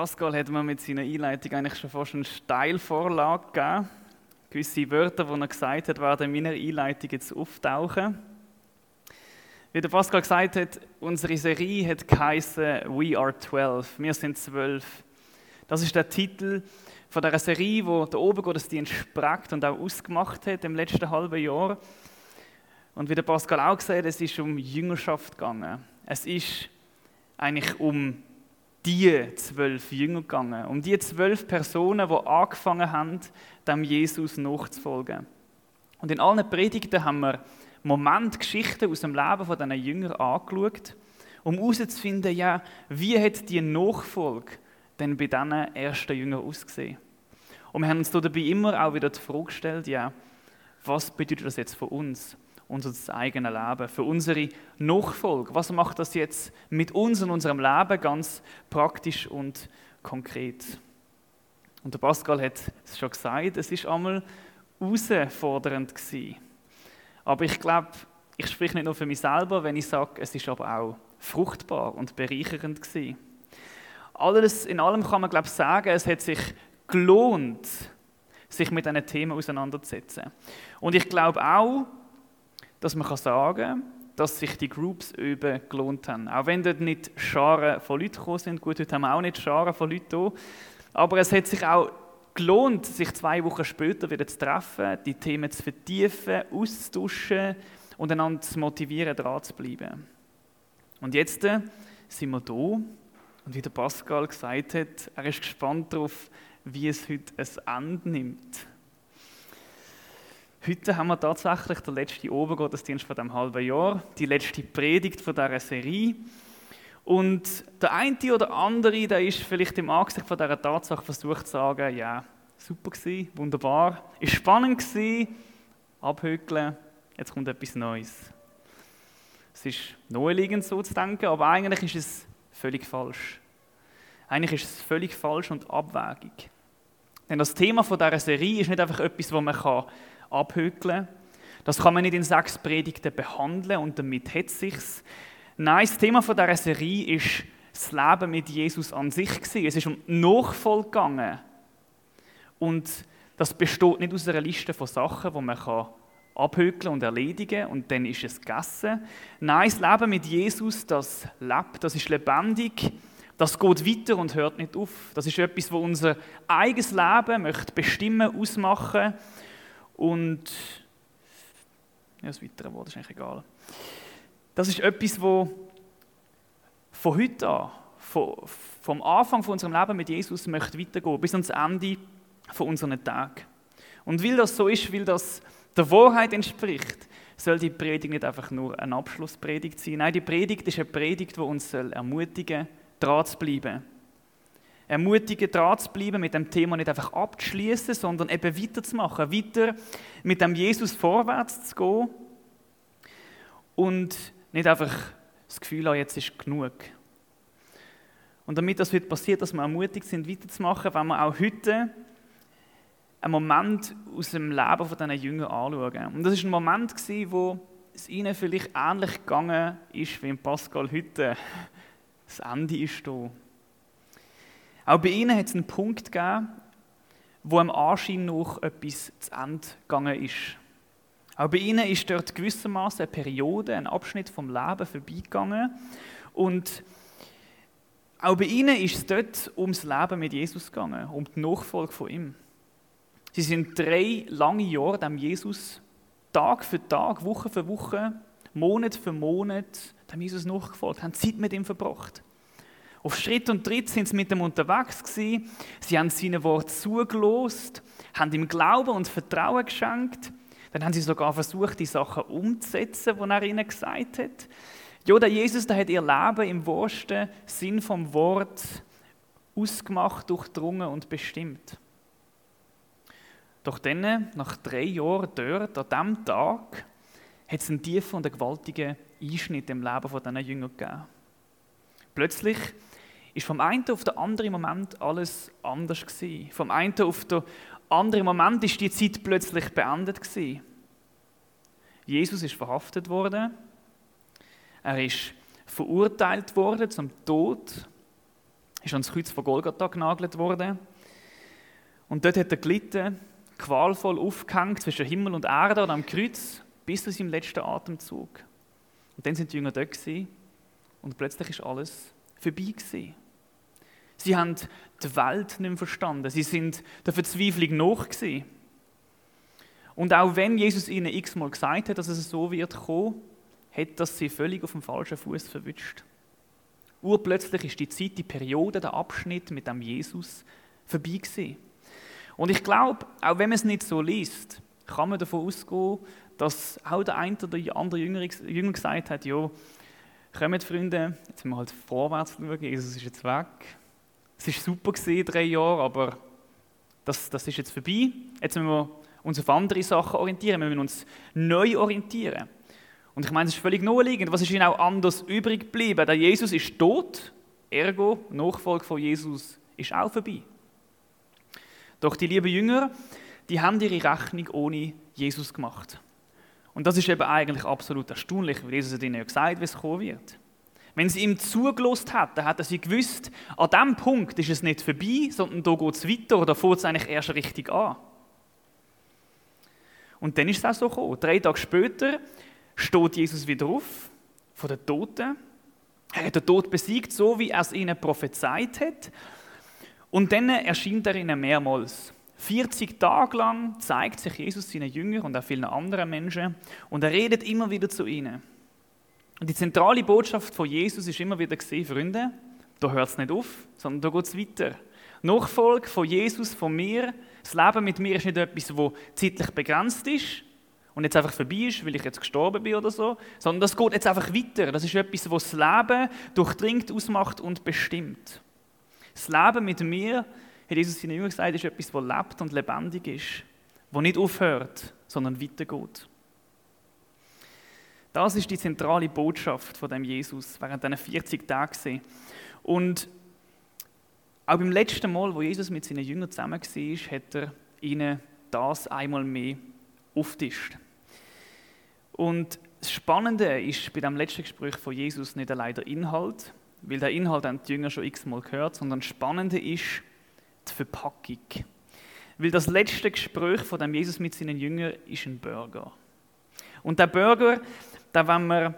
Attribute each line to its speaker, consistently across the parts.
Speaker 1: Pascal hat mir mit seiner Einleitung eigentlich schon fast eine Steilvorlage gegeben. Gewisse Wörter, die er gesagt hat, werden in meiner Einleitung jetzt auftauchen. Wie der Pascal gesagt hat, unsere Serie hat geheißen We Are 12. Wir sind zwölf. Das ist der Titel von der Serie, wo der Obergottesdienst spreckt und auch ausgemacht hat im letzten halben Jahr. Und wie der Pascal auch gesagt hat, es ist um Jüngerschaft gegangen. Es ist eigentlich um die zwölf Jünger gegangen, um die zwölf Personen, die angefangen haben, dem Jesus nachzufolgen. Und in allen Predigten haben wir Momente, Geschichten aus dem Leben von diesen Jüngern angeschaut, um herauszufinden, ja, wie hat die Nachfolge denn bei diesen ersten Jüngern ausgesehen. Und wir haben uns dabei immer auch wieder die Frage gestellt, ja, was bedeutet das jetzt für uns? Unser eigenes Leben, für unsere Nachfolge. Was macht das jetzt mit uns und unserem Leben ganz praktisch und konkret? Und der Pascal hat es schon gesagt, es ist einmal herausfordernd gewesen. Aber ich glaube, ich spreche nicht nur für mich selber, wenn ich sage, es ist aber auch fruchtbar und bereichernd gewesen. Alles in allem kann man glaube ich sagen, es hat sich gelohnt, sich mit diesen Themen auseinanderzusetzen. Und ich glaube auch, dass man sagen kann, dass sich die Groups eben gelohnt haben. Auch wenn dort nicht Scharen von Leuten gekommen sind. Gut, heute haben wir auch nicht Scharen von Leuten hier. Aber es hat sich auch gelohnt, sich zwei Wochen später wieder zu treffen, die Themen zu vertiefen, auszutauschen und einander zu motivieren, dran zu bleiben. Und jetzt äh, sind wir da. Und wie der Pascal gesagt hat, er ist gespannt darauf, wie es heute ein Ende nimmt. Heute haben wir tatsächlich den letzten Obergottesdienst von dem halben Jahr, die letzte Predigt von dieser Serie. Und der eine oder andere, der ist vielleicht im Angesicht von dieser Tatsache versucht zu sagen, ja, super gewesen, wunderbar, ist spannend gewesen, abhökeln, jetzt kommt etwas Neues. Es ist naheliegend so zu denken, aber eigentlich ist es völlig falsch. Eigentlich ist es völlig falsch und abwägig. Denn das Thema von dieser Serie ist nicht einfach etwas, wo man kann abhökeln. Das kann man nicht in sechs Predigten behandeln und damit hat es sich. Nein, das Thema von dieser Serie ist das Leben mit Jesus an sich. Es ist um Nachfolge gegangen. Und das besteht nicht aus einer Liste von Sachen, die man kann abhökeln und erledigen und dann ist es gegessen. Nein, das Leben mit Jesus, das lebt, das ist lebendig, das geht weiter und hört nicht auf. Das ist etwas, wo unser eigenes Leben möchte bestimmen, ausmachen und ja, das weitere Wort ist eigentlich egal. Das ist etwas, wo von heute an, von, vom Anfang von unserem Leben mit Jesus möchte weitergehen, bis ans Ende von unseren Tagen. Und weil das so ist, weil das der Wahrheit entspricht, soll die Predigt nicht einfach nur eine Abschlusspredigt sein. Nein, die Predigt ist eine Predigt, die uns ermutigen soll, dran zu bleiben ermutigen, dran zu bleiben, mit dem Thema nicht einfach abzuschließen, sondern eben weiterzumachen, weiter mit dem Jesus vorwärts zu gehen und nicht einfach das Gefühl haben, jetzt ist genug. Und damit das heute passiert, dass wir ermutigt sind, weiterzumachen, wenn wir auch heute einen Moment aus dem Leben von diesen Jüngern anschauen. Und das ist ein Moment, wo es ihnen vielleicht ähnlich gegangen ist, wie Pascal heute. Das Ende ist da. Auch bei ihnen hat es einen Punkt gegeben, wo am Anschein noch etwas zu Ende gegangen ist. Auch bei ihnen ist dort gewissermaßen eine Periode, ein Abschnitt vom Leben vorbeigegangen. Und auch bei ihnen ist es dort ums Leben mit Jesus gegangen, um die Nachfolge von ihm. Sie sind drei lange Jahre dem Jesus Tag für Tag, Woche für Woche, Monat für Monat dem Jesus nachgefolgt, haben Zeit mit ihm verbracht. Auf Schritt und Tritt sind sie mit ihm unterwegs gewesen. Sie haben seine Worte zugelost, haben ihm Glauben und Vertrauen geschenkt. Dann haben sie sogar versucht, die Sachen umzusetzen, die er ihnen gesagt hat. Ja, der Jesus, der hat ihr Leben im wahrsten Sinn vom Wort ausgemacht, durchdrungen und bestimmt. Doch dann, nach drei Jahren dort, an diesem Tag, hat es einen tiefen und gewaltigen Einschnitt im Leben von diesen Jüngern gegeben. Plötzlich ist vom einen auf den anderen Moment alles anders gewesen. Vom einen auf den anderen Moment ist die Zeit plötzlich beendet gewesen. Jesus ist verhaftet worden. Er ist verurteilt worden zum Tod. ist ans Kreuz von Golgatha genagelt worden. Und dort hat er gelitten, qualvoll aufgehängt zwischen Himmel und Erde und am Kreuz bis zu seinem letzten Atemzug. Und dann sind die Jünger dort gewesen, und plötzlich ist alles vorbei gewesen. Sie haben die Welt nicht mehr verstanden. Sie sind der Verzweiflung gewesen. Und auch wenn Jesus ihnen x-mal gesagt hat, dass es so wird kommen, hat das sie völlig auf dem falschen Fuß verwünscht. Urplötzlich ist die Zeit, die Periode, der Abschnitt mit dem Jesus vorbei gewesen. Und ich glaube, auch wenn man es nicht so liest, kann man davon ausgehen, dass auch der eine oder die andere Jünger gesagt hat, ja, kommt Freunde, jetzt müssen wir halt vorwärts schauen, Jesus ist jetzt weg. Es war super gewesen, drei Jahre, aber das, das ist jetzt vorbei. Jetzt müssen wir uns auf andere Sachen orientieren, wir müssen uns neu orientieren. Und ich meine, es ist völlig naheliegend. Was ist ihnen auch anders übrig geblieben? Der Jesus ist tot, ergo, Nachfolge von Jesus ist auch vorbei. Doch die lieben Jünger, die haben ihre Rechnung ohne Jesus gemacht. Und das ist eben eigentlich absolut erstaunlich, weil Jesus hat ihnen ja gesagt, wie es kommen wird. Wenn sie ihm zugelost hätten, hätten sie gewusst, an diesem Punkt ist es nicht vorbei, sondern da geht es weiter oder fängt es eigentlich erst richtig an. Und dann ist es auch so gekommen. Drei Tage später steht Jesus wieder auf von den Toten. Er hat den Tod besiegt, so wie er es ihnen prophezeit hat. Und dann erscheint er ihnen mehrmals. 40 Tage lang zeigt sich Jesus seinen Jüngern und auch vielen anderen Menschen und er redet immer wieder zu ihnen. Und die zentrale Botschaft von Jesus ist immer wieder gesehen, Freunde, da hört es nicht auf, sondern da geht es weiter. Nachfolge von Jesus, von mir, das Leben mit mir ist nicht etwas, das zeitlich begrenzt ist und jetzt einfach vorbei ist, weil ich jetzt gestorben bin oder so, sondern das geht jetzt einfach weiter. Das ist etwas, was das Leben durchdringt, ausmacht und bestimmt. Das Leben mit mir hat Jesus seinen Jüngern gesagt, ist etwas, das lebt und lebendig ist, das nicht aufhört, sondern weitergeht. Das ist die zentrale Botschaft von dem Jesus während diesen 40 Tagen. Und auch beim letzten Mal, wo Jesus mit seinen Jüngern zusammen war, hat er ihnen das einmal mehr auftischt. Und das Spannende ist bei dem letzten Gespräch von Jesus nicht allein der Inhalt, weil der Inhalt haben die Jünger schon x-mal gehört, sondern das Spannende ist, die Verpackung. Weil das letzte Gespräch von dem Jesus mit seinen Jüngern ist ein Burger. Und der Burger, da wollen wir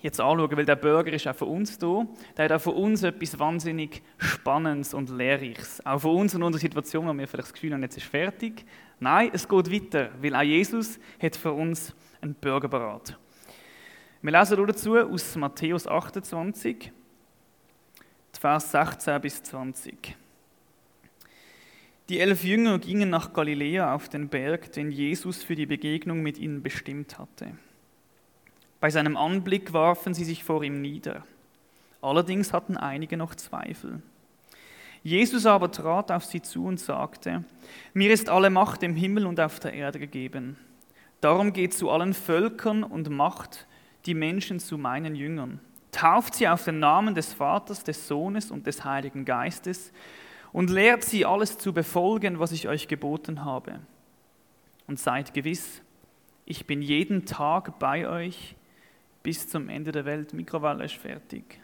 Speaker 1: jetzt anschauen, weil der Burger ist auch für uns da. Der hat auch für uns etwas wahnsinnig Spannendes und Lehrreiches. Auch für uns in unserer Situation, wo wir vielleicht das Gefühl haben, jetzt ist fertig. Nein, es geht weiter, weil auch Jesus hat für uns einen Burger parat. Wir lesen dazu aus Matthäus 28, Vers 16 bis 20. Die elf Jünger gingen nach Galiläa auf den Berg, den Jesus für die Begegnung mit ihnen bestimmt hatte. Bei seinem Anblick warfen sie sich vor ihm nieder. Allerdings hatten einige noch Zweifel. Jesus aber trat auf sie zu und sagte, mir ist alle Macht im Himmel und auf der Erde gegeben. Darum geht zu allen Völkern und macht die Menschen zu meinen Jüngern. Tauft sie auf den Namen des Vaters, des Sohnes und des Heiligen Geistes und lehrt sie alles zu befolgen, was ich euch geboten habe. Und seid gewiss, ich bin jeden Tag bei euch bis zum Ende der Welt. Mikrowelle ist fertig.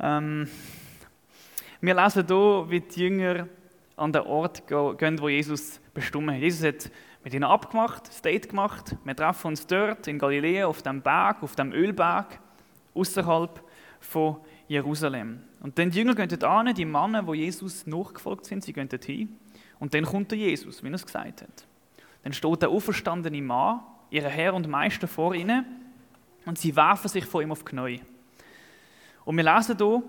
Speaker 1: Ähm, wir lesen hier, wie die Jünger an den Ort gehen, wo Jesus bestimmt hat. Jesus hat mit ihnen abgemacht, ein Date gemacht. Wir treffen uns dort in Galiläa auf dem Berg, auf dem Ölberg, außerhalb von Jerusalem. Und dann die Jünger gehen dort an, die Männer, wo Jesus nachgefolgt sind, sie gehen dort hin. Und dann kommt der Jesus, wie er es gesagt hat. Dann steht der auferstandene Mann, ihr Herr und Meister vor ihnen, und sie werfen sich vor ihm auf die Knie. Und wir lesen hier,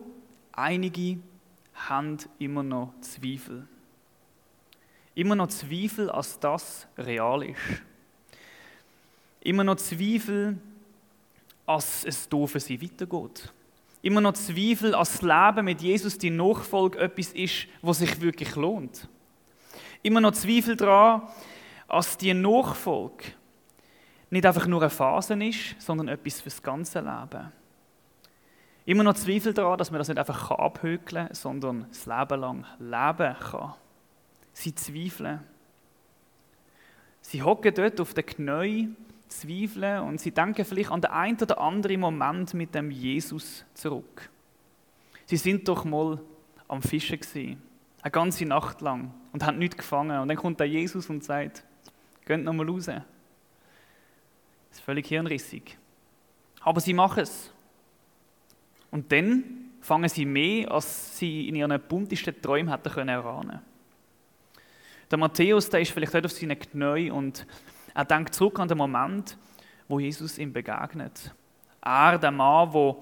Speaker 1: einige haben immer noch Zweifel. Immer noch Zweifel, als das real ist. Immer noch Zweifel, als es hier für sie weitergeht immer noch Zweifel, dass das Leben mit Jesus die Nachfolge etwas ist, was sich wirklich lohnt. Immer noch Zweifel daran, dass die Nachfolge nicht einfach nur eine Phase ist, sondern etwas fürs ganze Leben. Immer noch Zweifel daran, dass man das nicht einfach abhökeln kann, sondern das Leben lang leben kann. Sie zweifeln. Sie hocken dort auf den Knien zweifeln und sie denken vielleicht an den einen oder anderen Moment mit dem Jesus zurück. Sie sind doch mal am Fischen gewesen, eine ganze Nacht lang und haben nichts gefangen. Und dann kommt der Jesus und sagt, geht noch mal raus. Das ist völlig hirnrissig. Aber sie machen es. Und dann fangen sie mehr, als sie in ihren buntesten Träumen hätten können erahnen. Der Matthäus, der ist vielleicht nicht auf seinen Knien und er denkt zurück an den Moment, wo Jesus ihm begegnet. Er, der Mann, der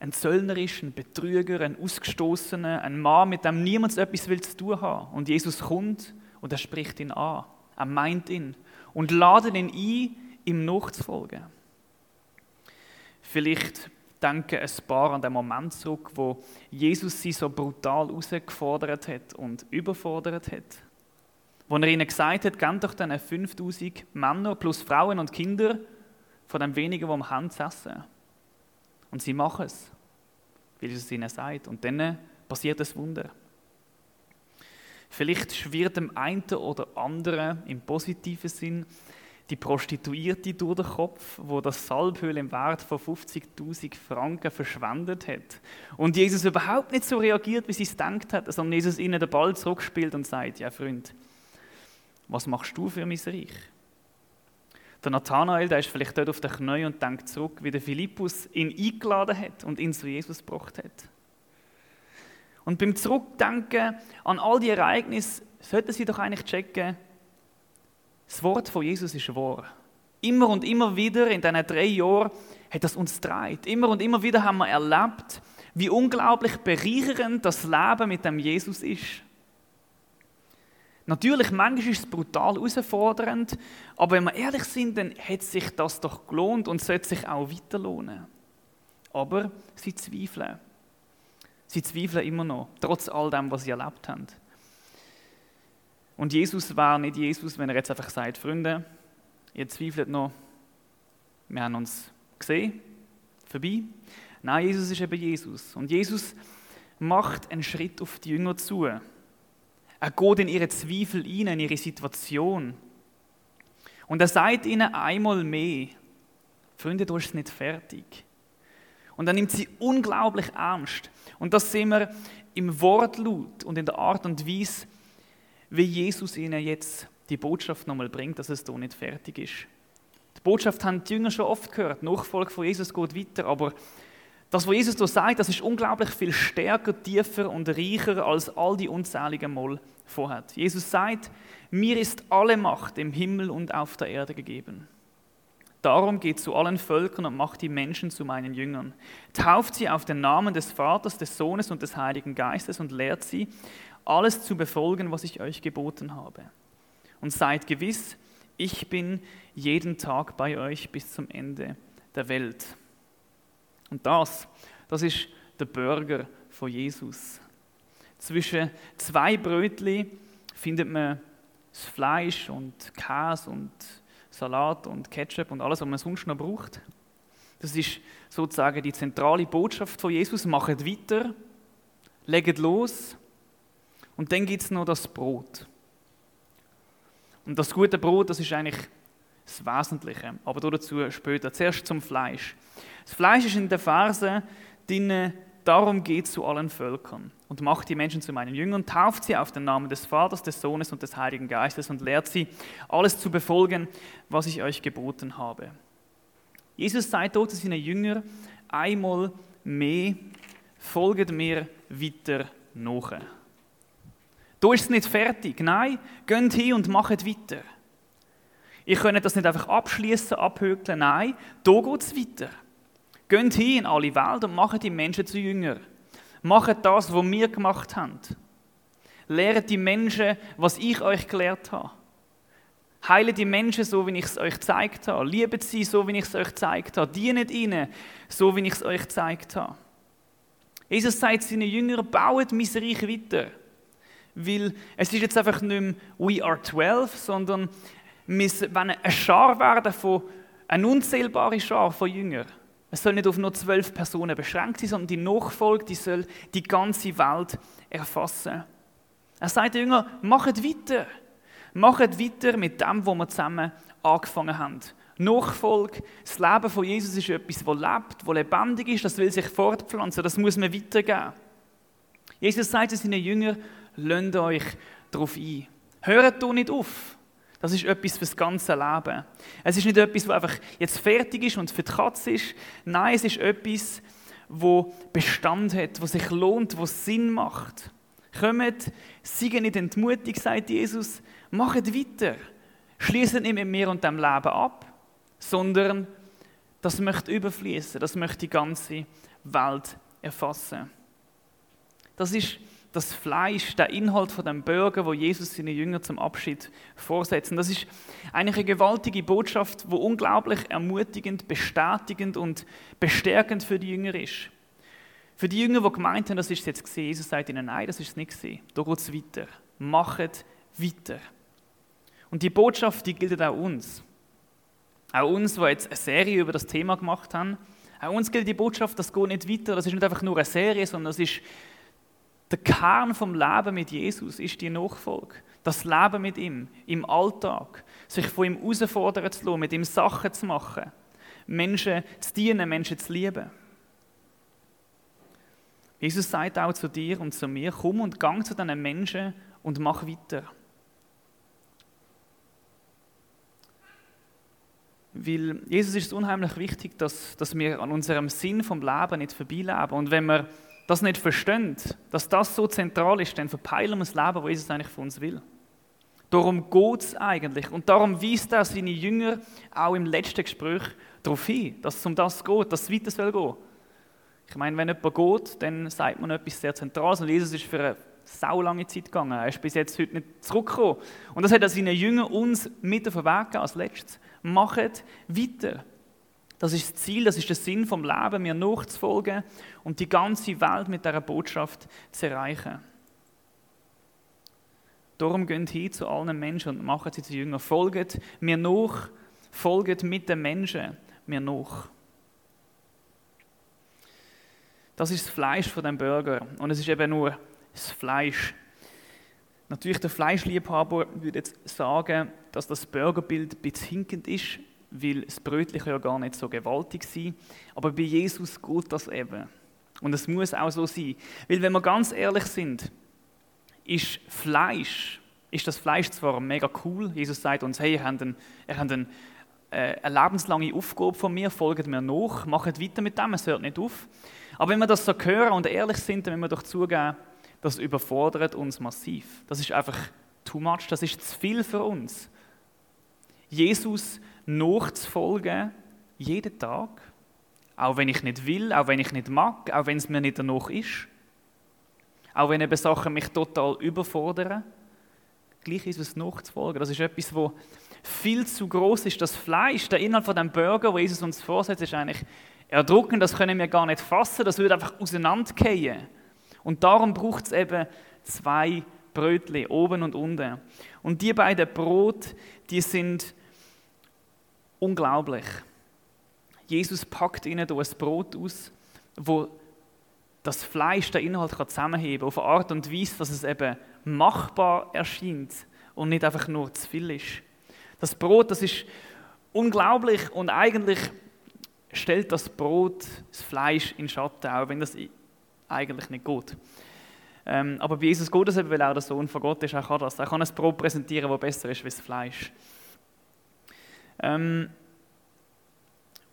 Speaker 1: ein Zöllner ist, ein Betrüger, ein Ausgestoßener, ein Mann, mit dem niemand etwas will zu tun haben. Und Jesus kommt und er spricht ihn an. Er meint ihn und ladet ihn ein, ihm nachzufolgen. Vielleicht denken ein paar an den Moment zurück, wo Jesus sie so brutal herausgefordert hat und überfordert hat. Wo er ihnen gesagt hat, gebt doch dann 5000 Männer plus Frauen und Kinder von den wenigen, die am Hand essen. Und sie machen es, weil es ihnen sagt. Und dann passiert das Wunder. Vielleicht schwirrt dem einen oder anderen im positiven Sinn die Prostituierte durch den Kopf, wo das Salböl im Wert von 50.000 Franken verschwendet hat. Und Jesus überhaupt nicht so reagiert, wie sie es gedacht hat, sondern Jesus ihnen den Ball zurückspielt und sagt, ja Freund, was machst du für mein Reich? Der Nathanael, der ist vielleicht dort auf den Knien und denkt zurück, wie der Philippus ihn eingeladen hat und ihn zu Jesus gebracht hat. Und beim Zurückdenken an all die Ereignisse sollten sie doch eigentlich checken, das Wort von Jesus ist wahr. Immer und immer wieder in diesen drei Jahren hat das uns getragen. Immer und immer wieder haben wir erlebt, wie unglaublich bereichernd das Leben mit dem Jesus ist. Natürlich, manchmal ist es brutal herausfordernd, aber wenn wir ehrlich sind, dann hat sich das doch gelohnt und sollte sich auch weiter lohnen. Aber sie zweifeln. Sie zweifeln immer noch, trotz all dem, was sie erlebt haben. Und Jesus war nicht Jesus, wenn er jetzt einfach sagt, Freunde, ihr zweifelt noch, wir haben uns gesehen, vorbei. Nein, Jesus ist eben Jesus. Und Jesus macht einen Schritt auf die Jünger zu. Er geht in ihre Zweifel hinein, in ihre Situation. Und er sagt ihnen einmal mehr, Freunde, du bist nicht fertig. Und er nimmt sie unglaublich ernst. Und das sehen wir im Wortlaut und in der Art und Weise, wie Jesus ihnen jetzt die Botschaft nochmal bringt, dass es da nicht fertig ist. Die Botschaft haben die Jünger schon oft gehört. Nachfolge von Jesus geht weiter, aber das, was Jesus da sagt, das ist unglaublich viel stärker, tiefer und reicher als all die unzähligen Mal vorher. Jesus sagt, mir ist alle Macht im Himmel und auf der Erde gegeben. Darum geht zu allen Völkern und macht die Menschen zu meinen Jüngern. Tauft sie auf den Namen des Vaters, des Sohnes und des Heiligen Geistes und lehrt sie, alles zu befolgen, was ich euch geboten habe. Und seid gewiss, ich bin jeden Tag bei euch bis zum Ende der Welt. Und das, das ist der Burger von Jesus. Zwischen zwei Brötli findet man das Fleisch und Käse und Salat und Ketchup und alles, was man sonst noch braucht. Das ist sozusagen die zentrale Botschaft von Jesus. Macht weiter, legt los und dann gibt es noch das Brot. Und das gute Brot, das ist eigentlich das Wesentliche. Aber dazu später. Zuerst zum Fleisch. Das Fleisch ist in der Verse drin, darum geht zu allen Völkern und macht die Menschen zu meinen Jüngern, tauft sie auf den Namen des Vaters, des Sohnes und des Heiligen Geistes und lehrt sie, alles zu befolgen, was ich euch geboten habe. Jesus sagt dort zu seinen Jüngern einmal mehr, folget mir weiter nach. Da ist es nicht fertig. Nein, geht hin und macht weiter. Ich könnt das nicht einfach abschließen, abhökeln. Nein, da geht es weiter. Geht hin in alle Welt und macht die Menschen zu Jünger. Macht das, was wir gemacht haben. Lehrt die Menschen, was ich euch gelehrt habe. Heile die Menschen so, wie ich es euch gezeigt habe. Liebet sie so, wie ich es euch gezeigt habe. Dienet ihnen so, wie ich es euch gezeigt habe. Jesus sagt seinen Jüngern, baut mein Reich weiter. Weil es ist jetzt einfach nicht mehr «We are 12», sondern wir wollen eine Schar werden von, eine unzählbare Schar von Jüngern. Es soll nicht auf nur zwölf Personen beschränkt sein, sondern die Nachfolge, die soll die ganze Welt erfassen. Er sagt den Jüngern, macht weiter. Macht weiter mit dem, wo wir zusammen angefangen haben. Nachfolge, das Leben von Jesus ist etwas, das lebt, das lebendig ist, das will sich fortpflanzen, das muss man weitergeben. Jesus sagt zu seinen Jüngern, lasst euch darauf ein. Hört doch nicht auf. Das ist etwas fürs ganze Leben. Es ist nicht etwas, was einfach jetzt fertig ist und für die Katze ist. Nein, es ist etwas, wo Bestand hat, wo sich lohnt, wo Sinn macht. Kommt, seid nicht entmutigt, sagt Jesus, macht weiter. Schließt nicht mit mir und dem Leben ab, sondern das möchte überfließen, das möchte die ganze Welt erfassen. Das ist das Fleisch, der Inhalt von dem Burger, wo Jesus seine Jünger zum Abschied vorsetzen. Das ist eigentlich eine gewaltige Botschaft, wo unglaublich ermutigend, bestätigend und bestärkend für die Jünger ist. Für die Jünger, die gemeint haben, das ist jetzt gesehen, Jesus sagt ihnen, nein, das ist es nicht gesehen. Da geht es weiter. Machet weiter. Und die Botschaft, die gilt auch uns. Auch uns, die jetzt eine Serie über das Thema gemacht haben. Auch uns gilt die Botschaft, das geht nicht weiter. Das ist nicht einfach nur eine Serie, sondern das ist der Kern vom Leben mit Jesus ist die Nachfolge. Das Leben mit ihm im Alltag, sich von ihm herausfordern zu lassen, mit ihm Sachen zu machen, Menschen zu dienen, Menschen zu lieben. Jesus sagt auch zu dir und zu mir, komm und gang zu diesen Menschen und mach weiter. Weil Jesus ist es unheimlich wichtig, dass, dass wir an unserem Sinn vom Leben nicht vorbeileben. Und wenn wir das nicht verstehen, dass das so zentral ist, dann verpeilen wir das Leben, das Jesus eigentlich von uns will. Darum geht es eigentlich. Und darum weist er seine Jünger auch im letzten Gespräch darauf hin, dass es um das geht, dass es weiter soll gehen. Ich meine, wenn jemand geht, dann sagt man etwas sehr Zentrales. Und Jesus ist für eine sau lange Zeit gegangen. Er ist bis jetzt heute nicht zurückgekommen. Und das hat er seinen Jüngern uns mit auf den Weg gegeben als letztes. Macht weiter. Das ist das Ziel, das ist der Sinn vom Leben, mir nachzufolgen und die ganze Welt mit dieser Botschaft zu erreichen. Darum gehen hin zu allen Menschen und machen sie zu Jüngern. Folgt mir nach, folgt mit den Menschen mir nach. Das ist das Fleisch von dem Burger und es ist eben nur das Fleisch. Natürlich der Fleischliebhaber würde jetzt sagen, dass das Burgerbild ein bisschen hinkend ist, weil das Brötchen ja gar nicht so gewaltig sein. Aber bei Jesus geht das eben. Und es muss auch so sein. Weil wenn wir ganz ehrlich sind, ist Fleisch, ist das Fleisch zwar mega cool. Jesus sagt uns, hey, ihr habt, einen, ihr habt einen, äh, eine lebenslange Aufgabe von mir, folgt mir nach, macht weiter mit dem, es hört nicht auf. Aber wenn wir das so hören und ehrlich sind, dann müssen wir doch zugeben, das überfordert uns massiv. Das ist einfach too much, das ist zu viel für uns. Jesus nachzufolgen, jeden Tag, auch wenn ich nicht will, auch wenn ich nicht mag, auch wenn es mir nicht danach ist, auch wenn eben Sachen mich total überfordern, gleich ist es nachzufolgen. Das ist etwas, wo viel zu groß ist. Das Fleisch, der Inhalt von dem Burger, wo Jesus uns vorsetzt, ist eigentlich erdrückend. Das können wir gar nicht fassen. Das würde einfach auseinandergehen. Und darum braucht es eben zwei Brötchen, oben und unten. Und die beiden Brot, die sind Unglaublich. Jesus packt ihnen hier ein Brot aus, wo das Fleisch, der Inhalt kann zusammenheben auf eine Art und Weise, dass es eben machbar erscheint und nicht einfach nur zu viel ist. Das Brot, das ist unglaublich und eigentlich stellt das Brot das Fleisch in Schatten, auch wenn das eigentlich nicht geht. Ähm, aber bei Jesus geht es eben, weil er der Sohn von Gott ist, er kann das. Er kann ein Brot präsentieren, das besser ist als das Fleisch. Ähm,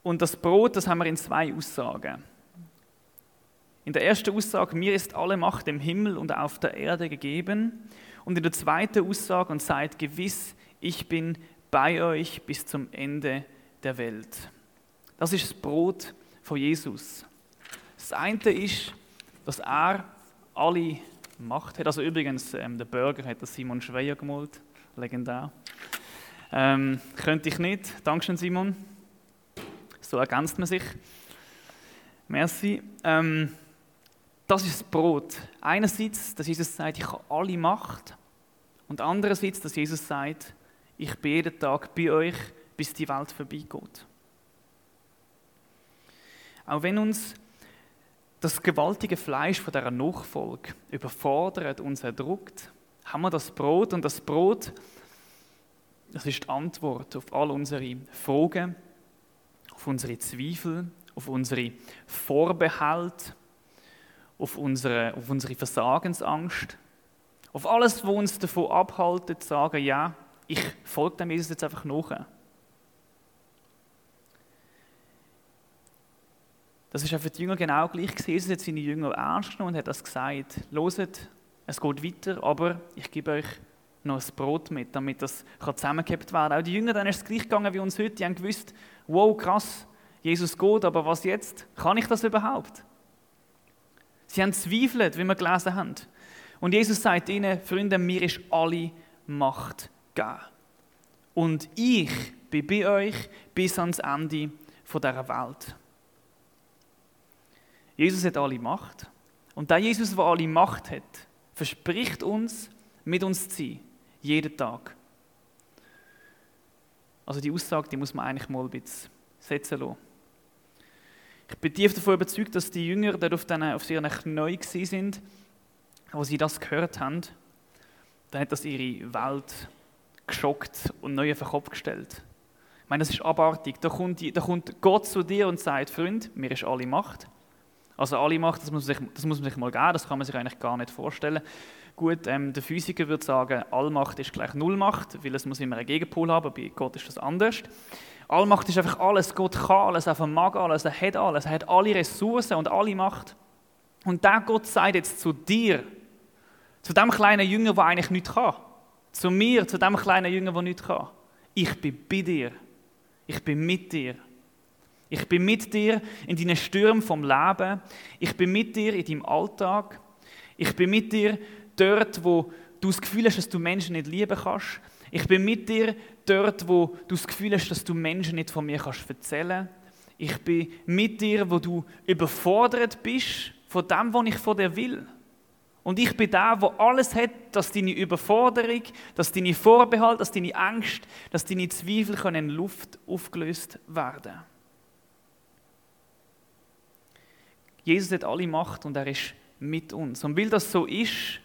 Speaker 1: und das Brot, das haben wir in zwei Aussagen. In der ersten Aussage, mir ist alle Macht im Himmel und auf der Erde gegeben. Und in der zweiten Aussage, und seid gewiss, ich bin bei euch bis zum Ende der Welt. Das ist das Brot von Jesus. Das eine ist, dass er alle Macht hat. Also übrigens, ähm, der Burger hat der Simon Schweier gemalt, legendär. Ähm, könnte ich nicht. Dankeschön, Simon. So ergänzt man sich. Merci. Ähm, das ist das Brot. Einerseits, dass Jesus sagt, ich habe alle Macht. Und andererseits, dass Jesus sagt, ich bin jeden Tag bei euch, bis die Welt vorbeigeht. Auch wenn uns das gewaltige Fleisch von dieser Nachfolge überfordert, uns erdrückt, haben wir das Brot und das Brot das ist die Antwort auf all unsere Fragen, auf unsere Zweifel, auf unsere Vorbehalte auf unsere, auf unsere Versagensangst, auf alles, was uns davon abhaltet, zu sagen, ja, ich folge dem Jesus jetzt einfach nach. Das ist auch für die Jünger genau gleich. Jesus hat seine Jünger ernst genommen und hat das gesagt. Loset, es geht weiter, aber ich gebe euch noch ein Brot mit, damit das zusammengehabt werden kann. Auch die Jünger, dann ist es gleich gegangen wie uns heute. Die haben gewusst, wow, krass, Jesus geht, aber was jetzt? Kann ich das überhaupt? Sie haben zweifelt, wie wir gelesen haben. Und Jesus sagt ihnen, Freunde, mir ist alle Macht gegeben. Und ich bin bei euch bis ans Ende dieser Welt. Jesus hat alle Macht. Und der Jesus, der alle Macht hat, verspricht uns, mit uns zu sein. Jeden Tag. Also die Aussage, die muss man eigentlich mal ein bisschen setzen lassen. Ich bin tief davon überzeugt, dass die Jünger dort auf, den, auf ihren Knien sind, als sie das gehört haben. Dann hat das ihre Welt geschockt und neu auf den Kopf gestellt. Ich meine, das ist abartig. Da kommt, da kommt Gott zu dir und sagt, Freund, mir ist alle Macht. Also alle Macht, das muss, man sich, das muss man sich mal geben, das kann man sich eigentlich gar nicht vorstellen. Gut, ähm, der Physiker würde sagen, Allmacht ist gleich Nullmacht, weil es muss immer einen Gegenpol haben, bei Gott ist das anders. Allmacht ist einfach alles, Gott kann alles, er mag alles, er hat alles, er hat alle Ressourcen und alle Macht. Und der Gott sagt jetzt zu dir, zu dem kleinen Jünger, der eigentlich nichts kann, zu mir, zu dem kleinen Jünger, der nichts kann, ich bin bei dir, ich bin mit dir. Ich bin mit dir in deinen Stürmen vom Leben. Ich bin mit dir in deinem Alltag. Ich bin mit dir dort, wo du das Gefühl hast, dass du Menschen nicht lieben kannst. Ich bin mit dir dort, wo du das Gefühl hast, dass du Menschen nicht von mir kannst erzählen Ich bin mit dir, wo du überfordert bist von dem, was ich von dir will. Und ich bin der, wo alles hat, dass deine Überforderung, dass deine Vorbehalte, dass deine Angst, dass deine Zweifel können in Luft aufgelöst werden können. Jesus hat alle Macht und er ist mit uns. Und weil das so ist,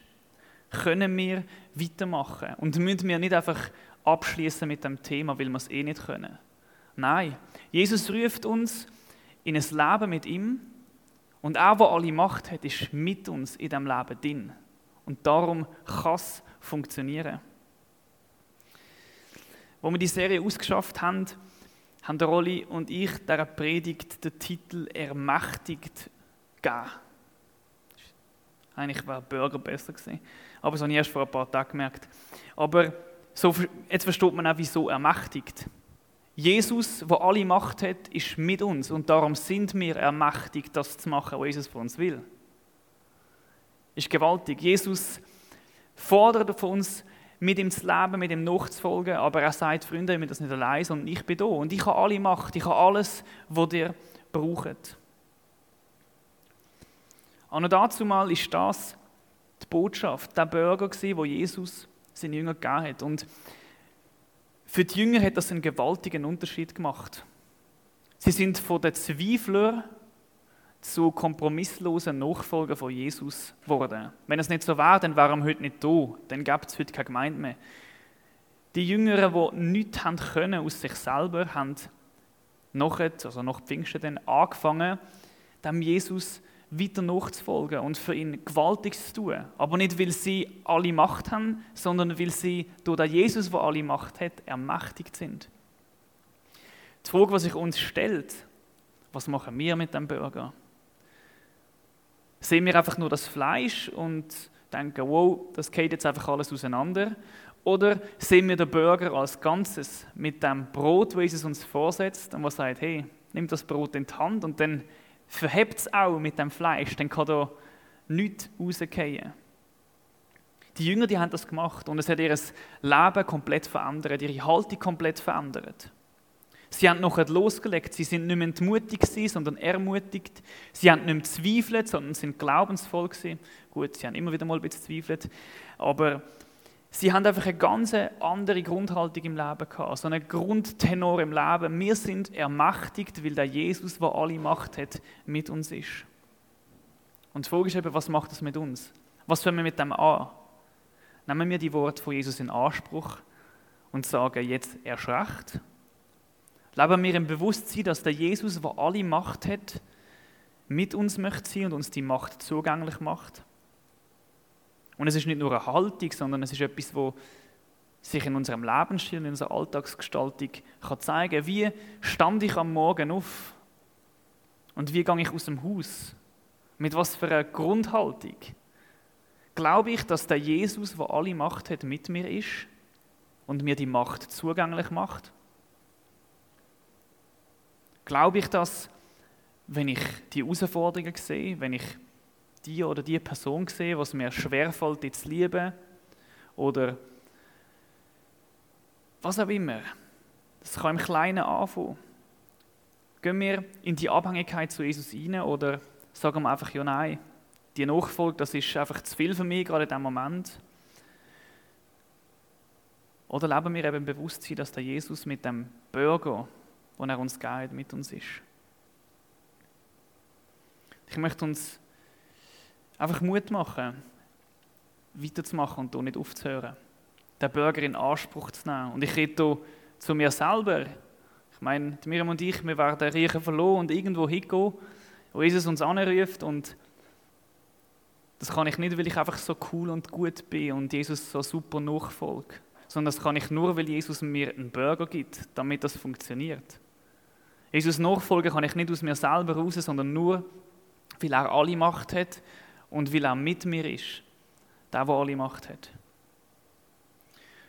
Speaker 1: können wir weitermachen und müssen wir nicht einfach abschließen mit dem Thema, weil wir es eh nicht können. Nein, Jesus ruft uns in ein Leben mit ihm und er, der alle Macht hat, ist mit uns in dem Leben drin. Und darum kann es funktionieren. Wo wir die Serie ausgeschafft haben, haben Rolli und ich dieser Predigt den Titel Ermächtigt gegeben. Eigentlich wäre Burger besser gewesen. Aber das habe ich erst vor ein paar Tagen gemerkt. Aber so, jetzt versteht man auch, wieso ermächtigt. Jesus, der alle Macht hat, ist mit uns und darum sind wir ermächtigt, das zu machen, was Jesus von uns will. Ist gewaltig. Jesus fordert von uns, mit ihm zu leben, mit ihm nachzufolgen, aber er sagt, Freunde, ich bin das nicht allein, sondern ich bin da und ich habe alle Macht, ich habe alles, was ihr braucht. Und dazu mal ist das die Botschaft, der Bürger, wo Jesus seinen Jüngern gegeben hat. Und für die Jünger hat das einen gewaltigen Unterschied gemacht. Sie sind von den Zweiflern zu kompromisslosen Nachfolgern von Jesus geworden. Wenn es nicht so wäre, dann wären wir heute nicht da. Dann gäbe es heute keine Gemeinde mehr. Die Jünger, die nichts haben können aus sich selber, haben nachher, also nach Pfingsten dann angefangen, dem Jesus weiter nachzufolgen und für ihn Gewaltiges zu tun. Aber nicht, weil sie alle Macht haben, sondern weil sie durch den Jesus, der alle Macht hat, ermächtigt sind. Die Frage, die sich uns stellt, was machen wir mit dem Bürger? Sehen wir einfach nur das Fleisch und denken, wow, das geht jetzt einfach alles auseinander? Oder sehen wir den Bürger als Ganzes mit dem Brot, das Jesus uns vorsetzt und was sagt, hey, nimm das Brot in die Hand und dann verhebt es auch mit dem Fleisch, dann kann da nichts rausgehen. Die Jünger, die haben das gemacht und es hat ihr Leben komplett verändert, ihre Haltung komplett verändert. Sie haben noch losgelegt, sie sind nicht mehr entmutigt sondern ermutigt. Sie haben nicht mehr zweifelt, sondern sind glaubensvoll. Gut, sie haben immer wieder mal ein bisschen zweifelt, aber Sie haben einfach eine ganz andere Grundhaltung im Leben gehabt, so einen Grundtenor im Leben. Wir sind ermächtigt, weil der Jesus, der alle Macht hat, mit uns ist. Und die Frage ist eben, was macht das mit uns? Was fangen wir mit dem an? Nehmen wir die Worte von Jesus in Anspruch und sagen, jetzt erst recht? Leben wir im Bewusstsein, dass der Jesus, der alle Macht hat, mit uns möchte sein und uns die Macht zugänglich macht. Und es ist nicht nur eine Haltung, sondern es ist etwas, wo sich in unserem Lebensstil, in unserer Alltagsgestaltung kann zeigen Wie stand ich am Morgen auf? Und wie gehe ich aus dem Haus? Mit was für einer Grundhaltung? Glaube ich, dass der Jesus, der alle Macht hat, mit mir ist und mir die Macht zugänglich macht? Glaube ich, dass, wenn ich die Herausforderungen sehe, wenn ich die oder die Person sehe, was mir schwerfällt, die zu lieben, oder was auch immer, das kann im Kleinen anfangen. Gehen wir in die Abhängigkeit zu Jesus hinein oder sagen wir einfach ja nein? Die Nachfolge, das ist einfach zu viel für mich gerade in diesem Moment. Oder leben wir eben im Bewusstsein, dass der Jesus mit dem Bürger, den er uns gibt, mit uns ist. Ich möchte uns einfach Mut machen, weiterzumachen und hier nicht aufzuhören. Den Bürger in Anspruch zu nehmen. Und ich rede hier zu mir selber. Ich meine, Miriam und ich, wir werden Riechen verloren und irgendwo hingehen, wo Jesus uns anruft und das kann ich nicht, weil ich einfach so cool und gut bin und Jesus so super nachfolge, sondern das kann ich nur, weil Jesus mir einen Burger gibt, damit das funktioniert. Jesus nachfolgen kann ich nicht aus mir selber raus, sondern nur, weil er alle Macht hat und weil er mit mir ist, der, der alle Macht hat.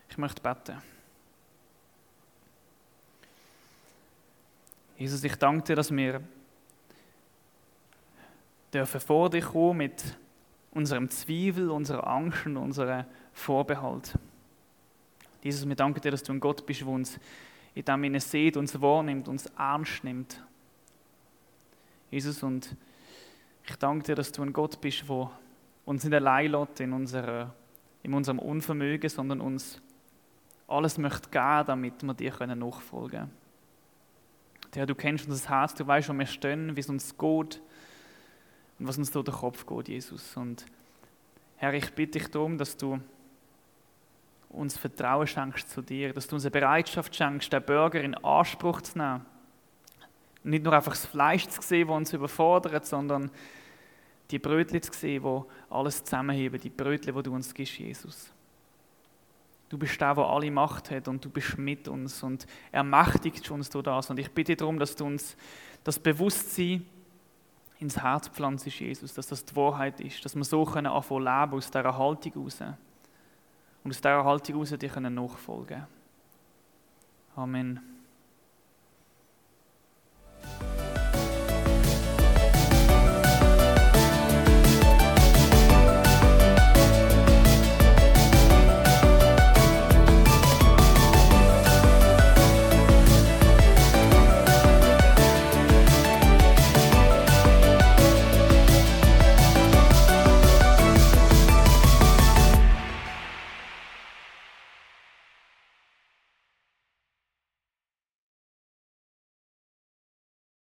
Speaker 1: Ich möchte beten. Jesus, ich danke dir, dass wir dürfen vor dich kommen mit unserem Zweifel, unserer Angst und unserem Vorbehalt. Jesus, wir danken dir, dass du ein Gott bist, der uns in dem Sinne sieht, uns wahrnimmt, uns ernst nimmt. Jesus, und ich danke dir, dass du ein Gott bist, der uns nicht allein lässt in, unserer, in unserem Unvermögen, sondern uns alles möchte geben, damit wir dir nachfolgen können. Herr, du kennst unser Herz, du weißt, wo wir stehen, wie es uns geht und was uns durch den Kopf geht, Jesus. Und Herr, ich bitte dich darum, dass du uns Vertrauen schenkst zu dir, dass du uns eine Bereitschaft schenkst, den Bürger in Anspruch zu nehmen. Nicht nur einfach das Fleisch zu sehen, das uns überfordert, sondern die Brötchen zu sehen, die alles zusammenheben, die Brötchen, die du uns gibst, Jesus. Du bist der, der alle Macht hat und du bist mit uns und ermächtigst uns durch das. Und ich bitte darum, dass du uns das Bewusstsein ins Herz pflanzt, Jesus, dass das die Wahrheit ist, dass wir so können anfangen leben aus dieser Haltung heraus. Und aus dieser Haltung heraus dir nachfolgen können. Amen.